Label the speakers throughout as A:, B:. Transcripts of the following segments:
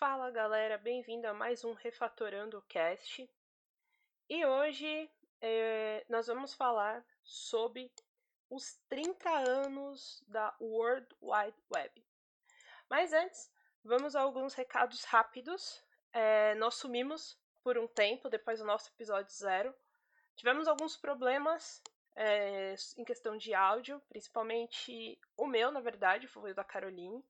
A: Fala galera, bem-vindo a mais um Refatorando Cast. E hoje é, nós vamos falar sobre os 30 anos da World Wide Web. Mas antes, vamos a alguns recados rápidos. É, nós sumimos por um tempo depois do nosso episódio zero. Tivemos alguns problemas é, em questão de áudio, principalmente o meu, na verdade, foi o da Caroline.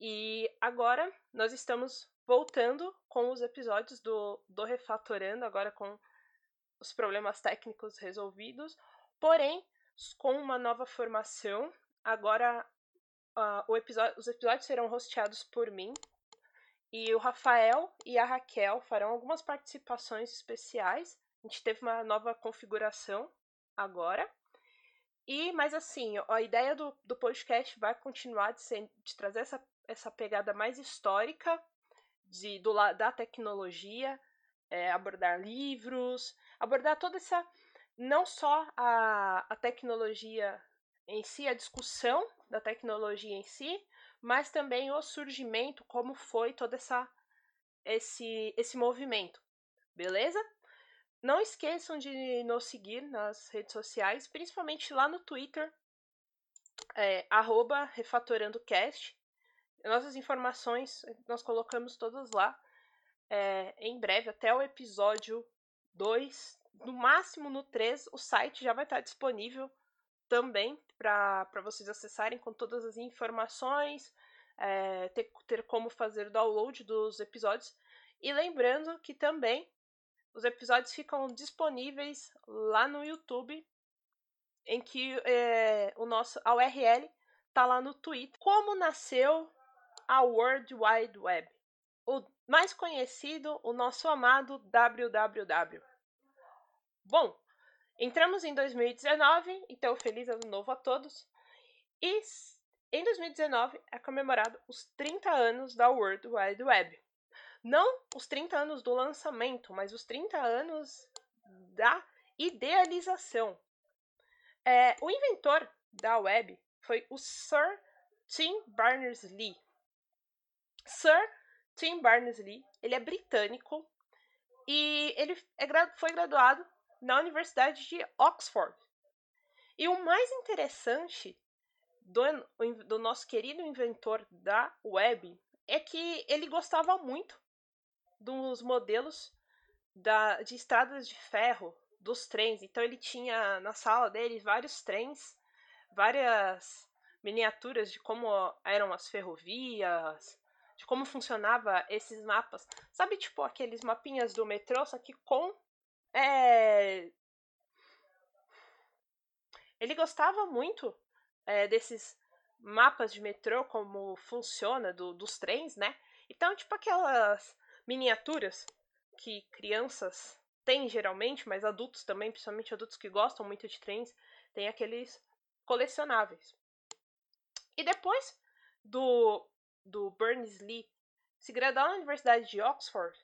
A: E agora nós estamos voltando com os episódios do, do Refatorando, agora com os problemas técnicos resolvidos, porém com uma nova formação. Agora uh, episódio, os episódios serão hosteados por mim, e o Rafael e a Raquel farão algumas participações especiais. A gente teve uma nova configuração agora. E, mas assim, a ideia do, do podcast vai continuar de, ser, de trazer essa, essa pegada mais histórica de, do, da tecnologia, é, abordar livros, abordar toda essa. não só a, a tecnologia em si, a discussão da tecnologia em si, mas também o surgimento, como foi todo essa, esse, esse movimento. Beleza? Não esqueçam de nos seguir nas redes sociais, principalmente lá no Twitter, é, refatorandocast. Nossas informações nós colocamos todas lá. É, em breve, até o episódio 2, no máximo no 3, o site já vai estar disponível também para vocês acessarem com todas as informações, é, ter, ter como fazer o download dos episódios. E lembrando que também os episódios ficam disponíveis lá no YouTube, em que é, o nosso, a URL tá lá no Twitter. Como nasceu a World Wide Web? O mais conhecido, o nosso amado www. Bom, entramos em 2019, então feliz ano novo a todos. E em 2019 é comemorado os 30 anos da World Wide Web. Não os 30 anos do lançamento, mas os 30 anos da idealização. É, o inventor da web foi o Sir Tim Berners-Lee. Sir Tim Berners-Lee, ele é britânico e ele é, foi graduado na Universidade de Oxford. E o mais interessante do, do nosso querido inventor da web é que ele gostava muito dos modelos da, de estradas de ferro dos trens. Então ele tinha na sala dele vários trens, várias miniaturas de como eram as ferrovias, de como funcionava esses mapas. Sabe, tipo aqueles mapinhas do metrô, só que com é... ele gostava muito é, desses mapas de metrô, como funciona do, dos trens, né? Então, tipo aquelas miniaturas que crianças têm geralmente, mas adultos também, principalmente adultos que gostam muito de trens, tem aqueles colecionáveis. E depois do, do Berners-Lee se graduar na Universidade de Oxford,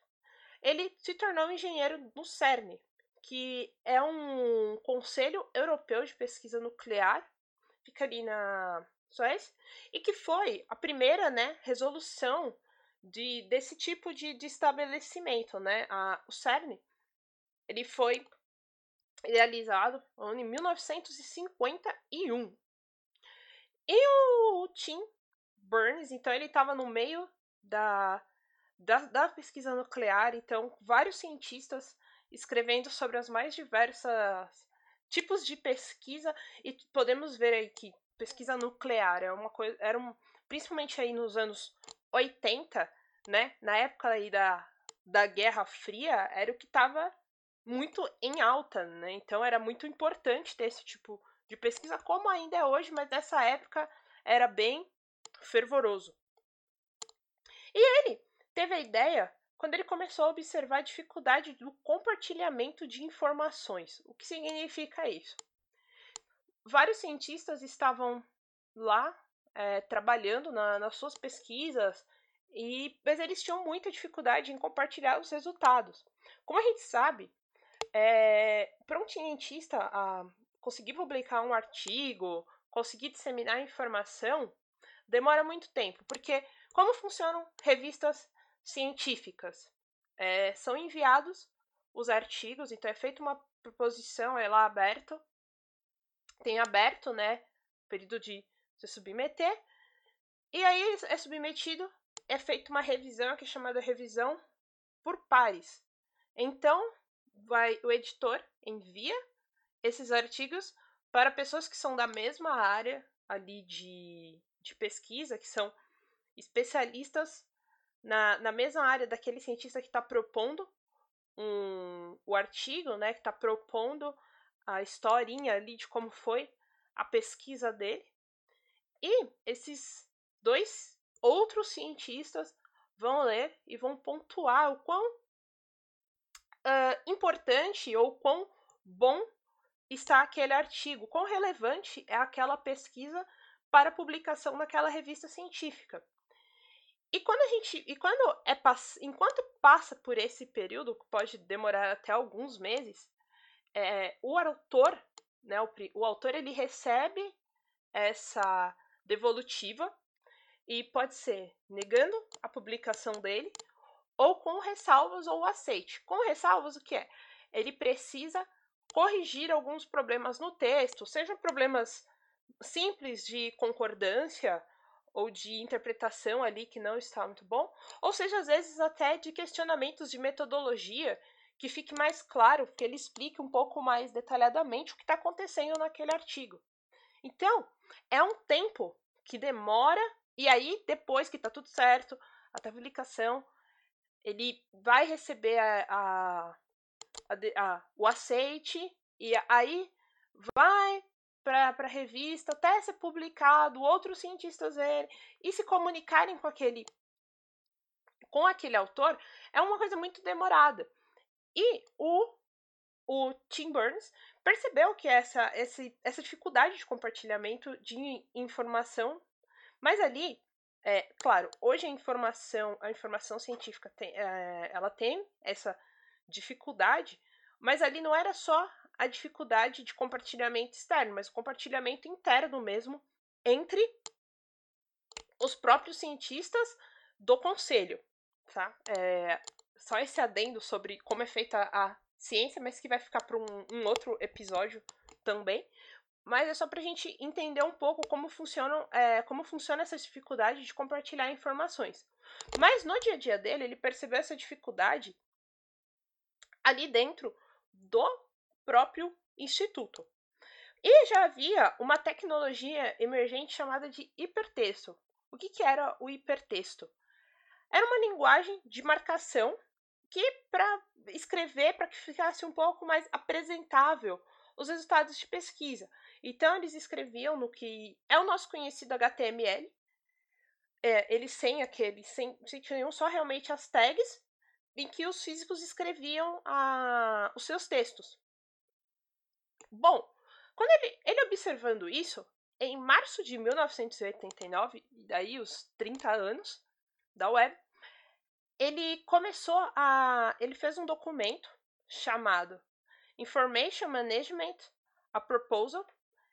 A: ele se tornou engenheiro no CERN, que é um conselho europeu de pesquisa nuclear, fica ali na Suécia, e que foi a primeira né, resolução de, desse tipo de, de estabelecimento, né? A, o CERN ele foi realizado em 1951. E o Tim Burns, então ele estava no meio da, da, da, pesquisa nuclear, então vários cientistas escrevendo sobre as mais diversas tipos de pesquisa e podemos ver aí que pesquisa nuclear é uma coisa era um, principalmente aí nos anos 80, né, na época aí da, da Guerra Fria, era o que estava muito em alta, né? Então era muito importante ter esse tipo de pesquisa, como ainda é hoje, mas nessa época era bem fervoroso. E ele teve a ideia quando ele começou a observar a dificuldade do compartilhamento de informações. O que significa isso? Vários cientistas estavam lá é, trabalhando na, nas suas pesquisas, e, mas eles tinham muita dificuldade em compartilhar os resultados. Como a gente sabe, é, para um cientista a conseguir publicar um artigo, conseguir disseminar informação, demora muito tempo, porque como funcionam revistas científicas. É, são enviados os artigos, então é feita uma proposição, é lá aberto, tem aberto, né, período de se submeter, e aí é submetido, é feita uma revisão, que é chamada revisão por pares. Então, vai, o editor envia esses artigos para pessoas que são da mesma área ali de, de pesquisa, que são especialistas na, na mesma área daquele cientista que está propondo um, o artigo, né, que está propondo a historinha ali de como foi a pesquisa dele. E esses dois outros cientistas vão ler e vão pontuar o quão uh, importante ou quão bom está aquele artigo, quão relevante é aquela pesquisa para publicação naquela revista científica. E quando a gente, e quando é enquanto passa por esse período, que pode demorar até alguns meses, é, o autor, né, o, o autor ele recebe essa devolutiva e pode ser negando a publicação dele ou com ressalvas ou aceite. Com ressalvas, o que é? Ele precisa corrigir alguns problemas no texto, sejam problemas simples de concordância ou de interpretação ali que não está muito bom, ou seja, às vezes até de questionamentos de metodologia que fique mais claro, que ele explique um pouco mais detalhadamente o que está acontecendo naquele artigo. Então, é um tempo que demora, e aí, depois que está tudo certo, a publicação, ele vai receber a, a, a, o aceite, e aí vai para revista, até ser publicado, outros cientistas verem e se comunicarem com aquele com aquele autor, é uma coisa muito demorada. E o, o Tim Burns percebeu que essa, essa, essa dificuldade de compartilhamento de informação, mas ali, é, claro, hoje a informação, a informação científica tem, é, ela tem essa dificuldade, mas ali não era só a dificuldade de compartilhamento externo, mas compartilhamento interno mesmo entre os próprios cientistas do conselho, tá? É, só esse adendo sobre como é feita a ciência, mas que vai ficar para um, um, outro episódio também. Mas é só para a gente entender um pouco como funcionam, é, como funciona essa dificuldade de compartilhar informações. Mas no dia a dia dele, ele percebeu essa dificuldade ali dentro do próprio instituto. E já havia uma tecnologia emergente chamada de hipertexto. O que, que era o hipertexto? Era uma linguagem de marcação que, para escrever, para que ficasse um pouco mais apresentável os resultados de pesquisa. Então, eles escreviam no que é o nosso conhecido HTML. É, eles sem aquele, sem, sem tinham só realmente as tags em que os físicos escreviam a, os seus textos. Bom, quando ele, ele observando isso, em março de 1989, e daí os 30 anos da web, ele começou a. Ele fez um documento chamado Information Management, a Proposal.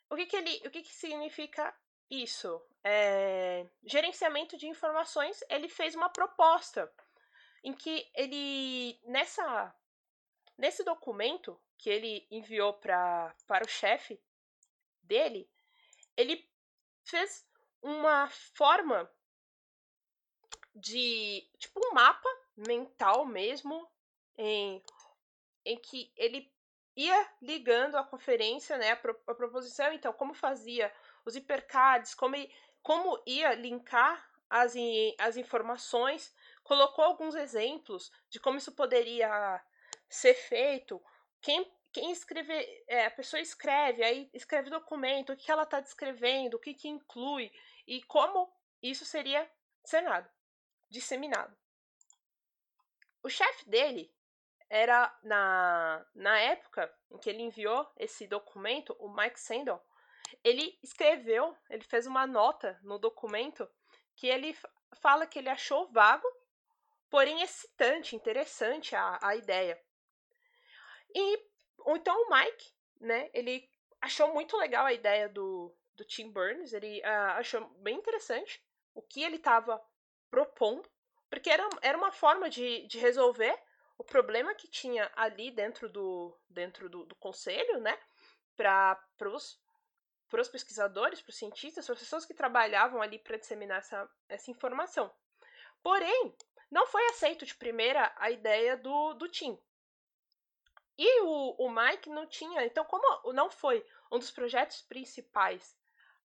A: O que, que, ele, o que, que significa isso? É, gerenciamento de informações. Ele fez uma proposta em que ele, nessa, nesse documento, que ele enviou pra, para o chefe dele, ele fez uma forma de tipo um mapa mental mesmo em, em que ele ia ligando a conferência, né, a, pro, a proposição, então como fazia os hipercards, como, como ia linkar as, as informações, colocou alguns exemplos de como isso poderia ser feito, quem, quem escreve, é, a pessoa escreve, aí escreve documento, o que ela está descrevendo, o que, que inclui e como isso seria disseminado. disseminado. O chefe dele era, na, na época em que ele enviou esse documento, o Mike Sandel, ele escreveu, ele fez uma nota no documento que ele fala que ele achou vago, porém excitante, interessante a, a ideia. E então o Mike, né, ele achou muito legal a ideia do, do Tim Burns, ele uh, achou bem interessante o que ele estava propondo porque era, era uma forma de, de resolver o problema que tinha ali dentro do, dentro do, do conselho, né? Para os pesquisadores, para os cientistas, para as pessoas que trabalhavam ali para disseminar essa, essa informação. Porém, não foi aceito de primeira a ideia do, do Tim. E o, o Mike não tinha. Então, como não foi um dos projetos principais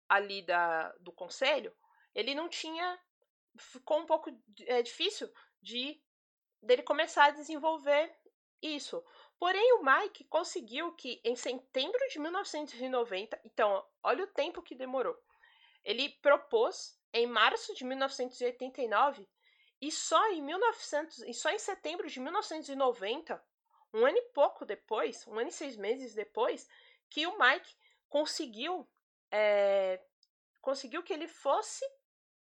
A: ali da, do conselho, ele não tinha. Ficou um pouco é, difícil de dele começar a desenvolver isso. Porém, o Mike conseguiu que em setembro de 1990, então, olha o tempo que demorou. Ele propôs em março de 1989 e só em 1900, e só em setembro de 1990, um ano e pouco depois, um ano e seis meses depois, que o Mike conseguiu é, conseguiu que ele fosse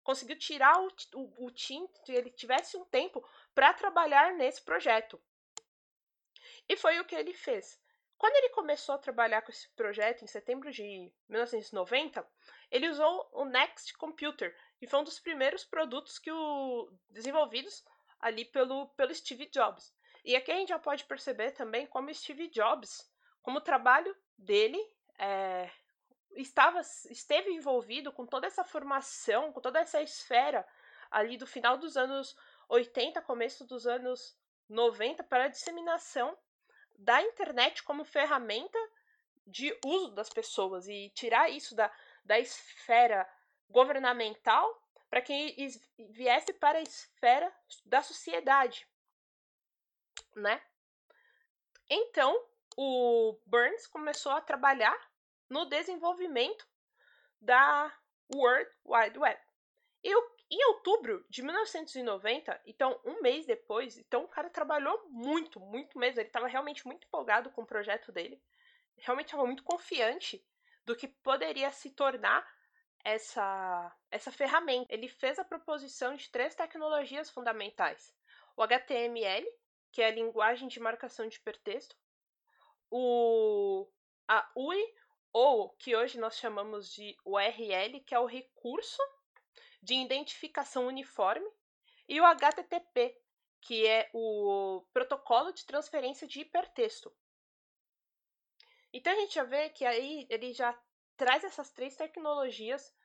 A: conseguiu tirar o, o, o Tim, que ele tivesse um tempo para trabalhar nesse projeto. E foi o que ele fez. Quando ele começou a trabalhar com esse projeto em setembro de 1990, ele usou o Next Computer, que foi um dos primeiros produtos que o desenvolvidos ali pelo, pelo Steve Jobs. E aqui a gente já pode perceber também como Steve Jobs, como o trabalho dele é, estava esteve envolvido com toda essa formação, com toda essa esfera ali do final dos anos 80, começo dos anos 90 para a disseminação da internet como ferramenta de uso das pessoas e tirar isso da, da esfera governamental para que viesse para a esfera da sociedade, né? Então, o Burns começou a trabalhar no desenvolvimento da World Wide Web. E em outubro de 1990, então um mês depois, então o cara trabalhou muito, muito mesmo. Ele estava realmente muito empolgado com o projeto dele, realmente estava muito confiante do que poderia se tornar essa, essa ferramenta. Ele fez a proposição de três tecnologias fundamentais: o HTML, que é a linguagem de marcação de hipertexto, o, a UI, ou que hoje nós chamamos de URL, que é o recurso de identificação uniforme, e o HTTP, que é o protocolo de transferência de hipertexto. Então a gente já vê que aí ele já traz essas três tecnologias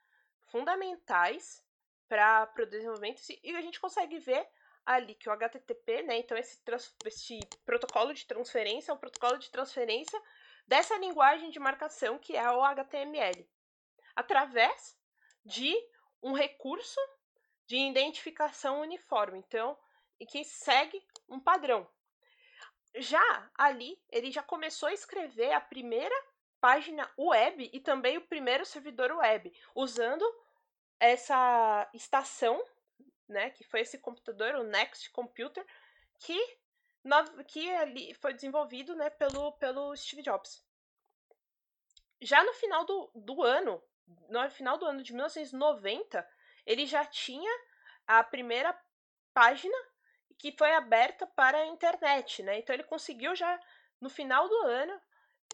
A: fundamentais para o desenvolvimento e a gente consegue ver ali que o HTTP, né, então esse, esse protocolo de transferência é o protocolo de transferência dessa linguagem de marcação que é o HTML, através de um recurso de identificação uniforme, então, e que segue um padrão. Já ali, ele já começou a escrever a primeira página web e também o primeiro servidor web, usando essa estação, né, que foi esse computador, o Next Computer, que, que ali foi desenvolvido né, pelo, pelo Steve Jobs. Já no final do, do ano, no final do ano de 1990, ele já tinha a primeira página que foi aberta para a internet, né? Então ele conseguiu já no final do ano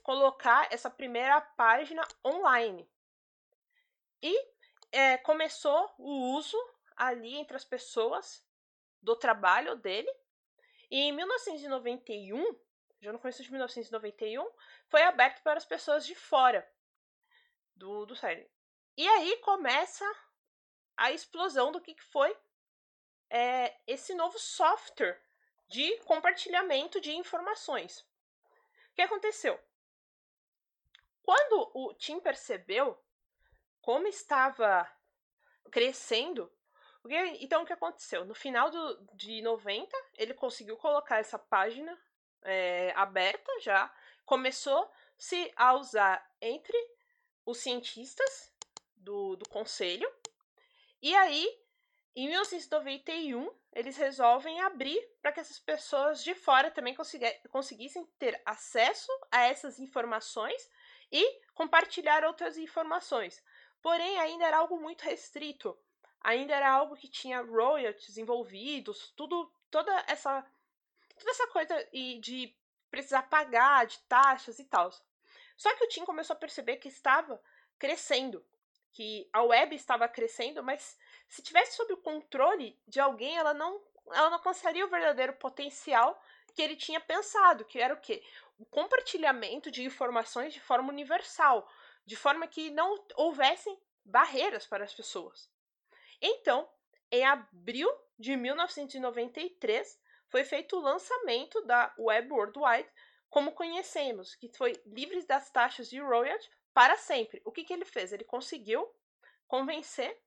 A: colocar essa primeira página online. E é, começou o uso ali entre as pessoas do trabalho dele. E em 1991, já no começo de 1991, foi aberto para as pessoas de fora do, do série. E aí começa a explosão do que foi é, esse novo software de compartilhamento de informações. O que aconteceu? Quando o Tim percebeu como estava crescendo, então o que aconteceu? No final do, de 90, ele conseguiu colocar essa página é, aberta já, começou se a usar entre os cientistas do, do conselho, e aí, em 1991, eles resolvem abrir para que essas pessoas de fora também conseguissem ter acesso a essas informações e compartilhar outras informações. Porém, ainda era algo muito restrito. Ainda era algo que tinha royalties envolvidos, tudo, toda essa toda essa coisa de precisar pagar de taxas e tal. Só que o Tim começou a perceber que estava crescendo, que a web estava crescendo, mas se tivesse sob o controle de alguém, ela não, ela não alcançaria o verdadeiro potencial que ele tinha pensado, que era o quê? O compartilhamento de informações de forma universal, de forma que não houvessem barreiras para as pessoas. Então, em abril de 1993, foi feito o lançamento da Web World Wide como conhecemos, que foi livre das taxas de royalty para sempre. O que, que ele fez? Ele conseguiu convencer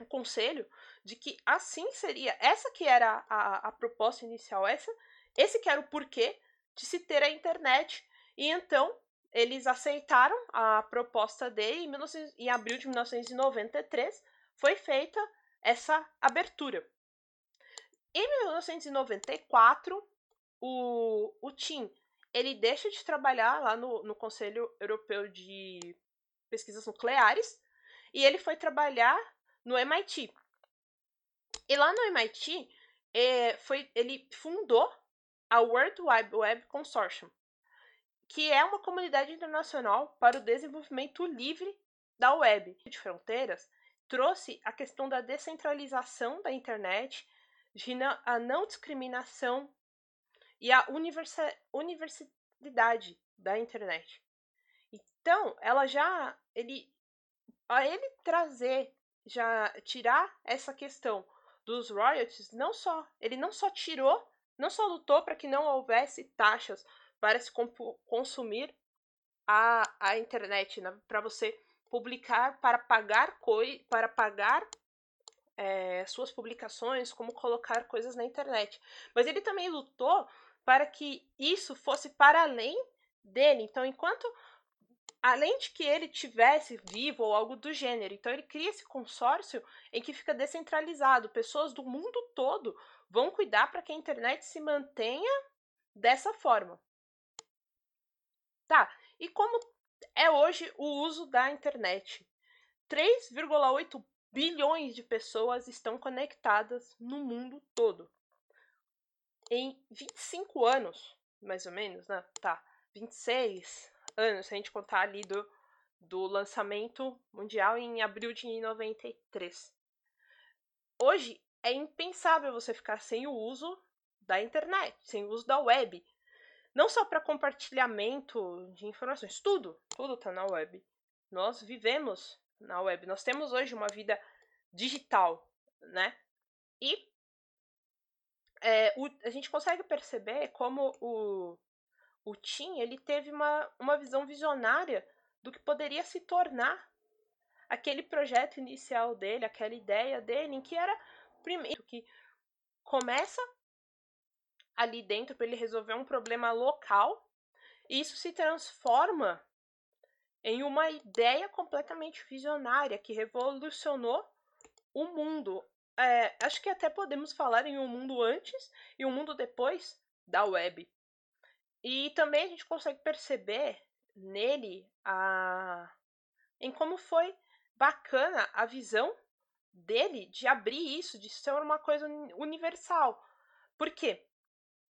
A: o conselho de que assim seria, essa que era a, a proposta inicial, essa, esse que era o porquê de se ter a internet. E então eles aceitaram a proposta dele em, 19, em abril de 1993 foi feita essa abertura. Em 1994, o, o Tim ele deixa de trabalhar lá no, no Conselho Europeu de Pesquisas Nucleares e ele foi trabalhar no MIT. E lá no MIT, é, foi, ele fundou a World Wide Web Consortium, que é uma comunidade internacional para o desenvolvimento livre da web de fronteiras, trouxe a questão da descentralização da internet, de não, a não discriminação e a universidade da internet. Então, ela já ele a ele trazer já tirar essa questão dos royalties, não só ele não só tirou, não só lutou para que não houvesse taxas para se consumir a, a internet, né, para você publicar, para pagar coi para pagar é, suas publicações, como colocar coisas na internet. Mas ele também lutou para que isso fosse para além dele. Então, enquanto além de que ele tivesse vivo ou algo do gênero, então ele cria esse consórcio em que fica descentralizado. Pessoas do mundo todo vão cuidar para que a internet se mantenha dessa forma. Tá, e como é hoje o uso da internet? 3,8 bilhões de pessoas estão conectadas no mundo todo em 25 anos, mais ou menos, né? Tá, 26 anos, se a gente contar ali do, do lançamento mundial em abril de 93. Hoje é impensável você ficar sem o uso da internet, sem o uso da web. Não só para compartilhamento de informações, tudo, tudo está na web. Nós vivemos na web, nós temos hoje uma vida digital, né? E é, o, a gente consegue perceber como o, o Tim ele teve uma, uma visão visionária do que poderia se tornar aquele projeto inicial dele, aquela ideia dele, em que era primeiro que começa ali dentro para ele resolver um problema local, e isso se transforma em uma ideia completamente visionária que revolucionou o mundo é, acho que até podemos falar em um mundo antes e um mundo depois da web. E também a gente consegue perceber nele a em como foi bacana a visão dele de abrir isso, de ser uma coisa universal. Por quê?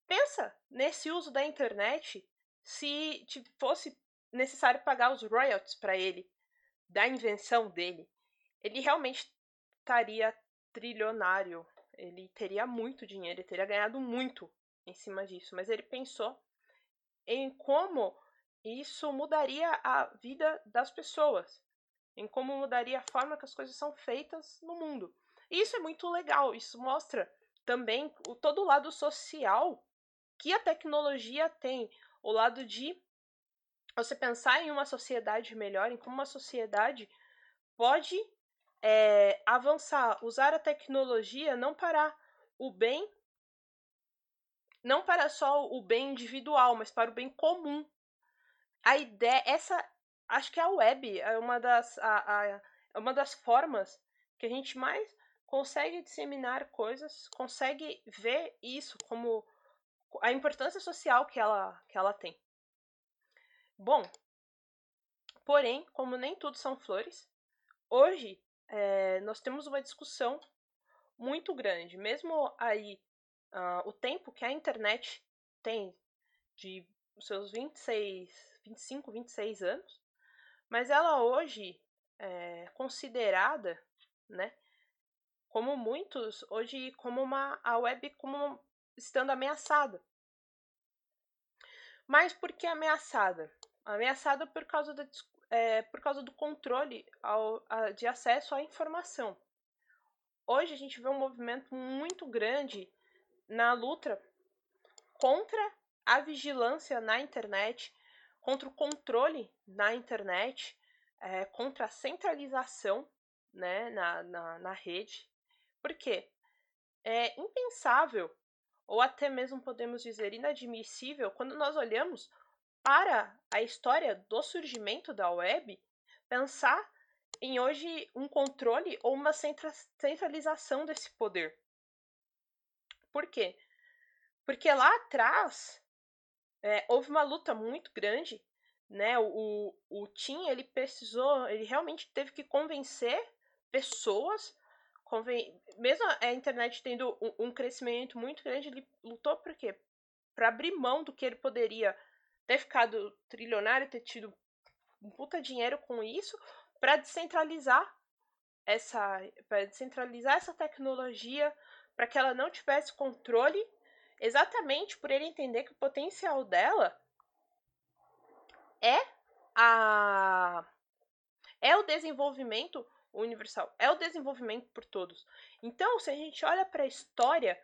A: Pensa nesse uso da internet se fosse necessário pagar os royalties para ele da invenção dele. Ele realmente estaria trilionário. Ele teria muito dinheiro, ele teria ganhado muito em cima disso. Mas ele pensou em como isso mudaria a vida das pessoas, em como mudaria a forma que as coisas são feitas no mundo. E isso é muito legal, isso mostra também o, todo o lado social que a tecnologia tem, o lado de você pensar em uma sociedade melhor, em como uma sociedade pode é, avançar, usar a tecnologia não para o bem, não para só o bem individual, mas para o bem comum. A ideia, essa, acho que a web é uma das, a, a, é uma das formas que a gente mais consegue disseminar coisas, consegue ver isso como a importância social que ela, que ela tem. Bom, porém, como nem tudo são flores, hoje é, nós temos uma discussão muito grande. Mesmo aí, uh, o tempo que a internet tem de seus 26, 25, 26 anos, mas ela hoje é considerada, né, como muitos hoje como uma a web como estando ameaçada. Mas por que ameaçada? Ameaçada por causa, da, é, por causa do controle ao, a, de acesso à informação. Hoje a gente vê um movimento muito grande na luta contra a vigilância na internet, contra o controle na internet, é, contra a centralização né, na, na, na rede. Por quê? É impensável, ou até mesmo podemos dizer inadmissível, quando nós olhamos para a história do surgimento da web, pensar em hoje um controle ou uma centralização desse poder. Por quê? Porque lá atrás é, houve uma luta muito grande, né? O, o Tim ele precisou, ele realmente teve que convencer pessoas, conven... mesmo a internet tendo um, um crescimento muito grande, ele lutou por quê? Para abrir mão do que ele poderia ter ficado trilionário, ter tido um puta dinheiro com isso, para descentralizar essa, para descentralizar essa tecnologia, para que ela não tivesse controle, exatamente por ele entender que o potencial dela é a é o desenvolvimento universal, é o desenvolvimento por todos. Então, se a gente olha para a história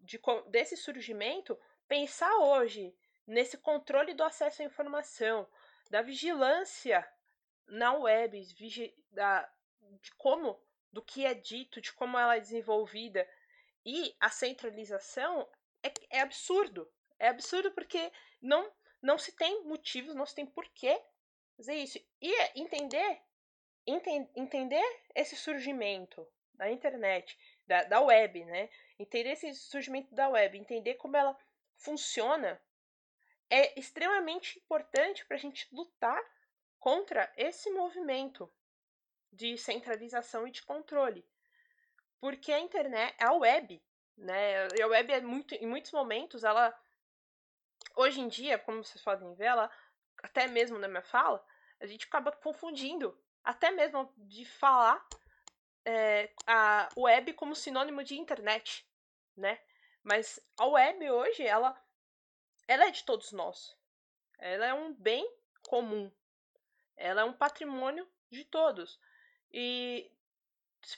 A: de, desse surgimento, pensar hoje nesse controle do acesso à informação, da vigilância na web, da, de como, do que é dito, de como ela é desenvolvida e a centralização é, é absurdo. É absurdo porque não, não se tem motivos, não se tem porquê fazer isso. E entender, enten, entender esse surgimento da internet, da, da web, né? Entender esse surgimento da web, entender como ela funciona é extremamente importante para a gente lutar contra esse movimento de centralização e de controle. Porque a internet, a web, né? A web é muito, em muitos momentos, ela hoje em dia, como vocês podem ver, ela até mesmo na minha fala, a gente acaba confundindo, até mesmo de falar é, a web como sinônimo de internet, né? Mas a web hoje, ela ela é de todos nós. Ela é um bem comum. Ela é um patrimônio de todos. E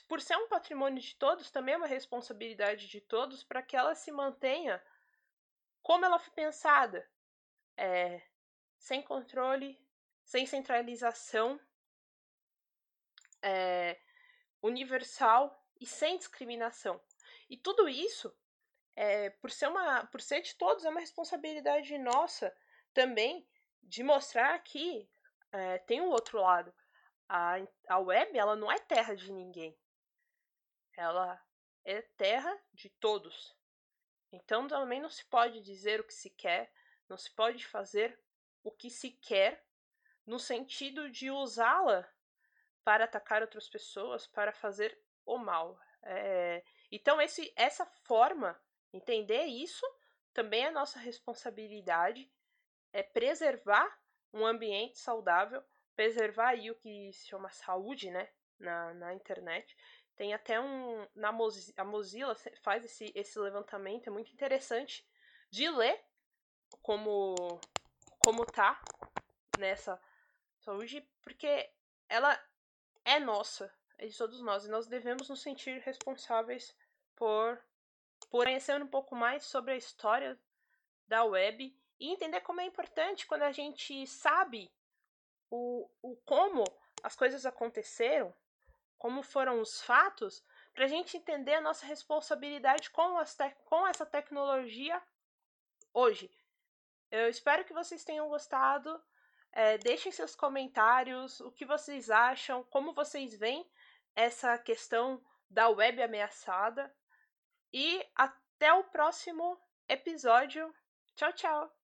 A: por ser um patrimônio de todos, também é uma responsabilidade de todos para que ela se mantenha como ela foi pensada. É, sem controle, sem centralização, é, universal e sem discriminação. E tudo isso é, por ser uma, por ser de todos, é uma responsabilidade nossa também de mostrar que é, tem um outro lado. A, a web, ela não é terra de ninguém. Ela é terra de todos. Então também não se pode dizer o que se quer, não se pode fazer o que se quer no sentido de usá-la para atacar outras pessoas, para fazer o mal. É, então esse, essa forma Entender isso também é nossa responsabilidade, é preservar um ambiente saudável, preservar aí o que se chama saúde, né, na, na internet. Tem até um na Mozilla, a Mozilla faz esse, esse levantamento, é muito interessante de ler como como tá nessa saúde, porque ela é nossa, é de todos nós, e nós devemos nos sentir responsáveis por por conhecer um pouco mais sobre a história da web e entender como é importante quando a gente sabe o, o como as coisas aconteceram, como foram os fatos, para a gente entender a nossa responsabilidade com, as com essa tecnologia hoje. Eu espero que vocês tenham gostado. É, deixem seus comentários, o que vocês acham, como vocês veem essa questão da web ameaçada. E até o próximo episódio. Tchau, tchau!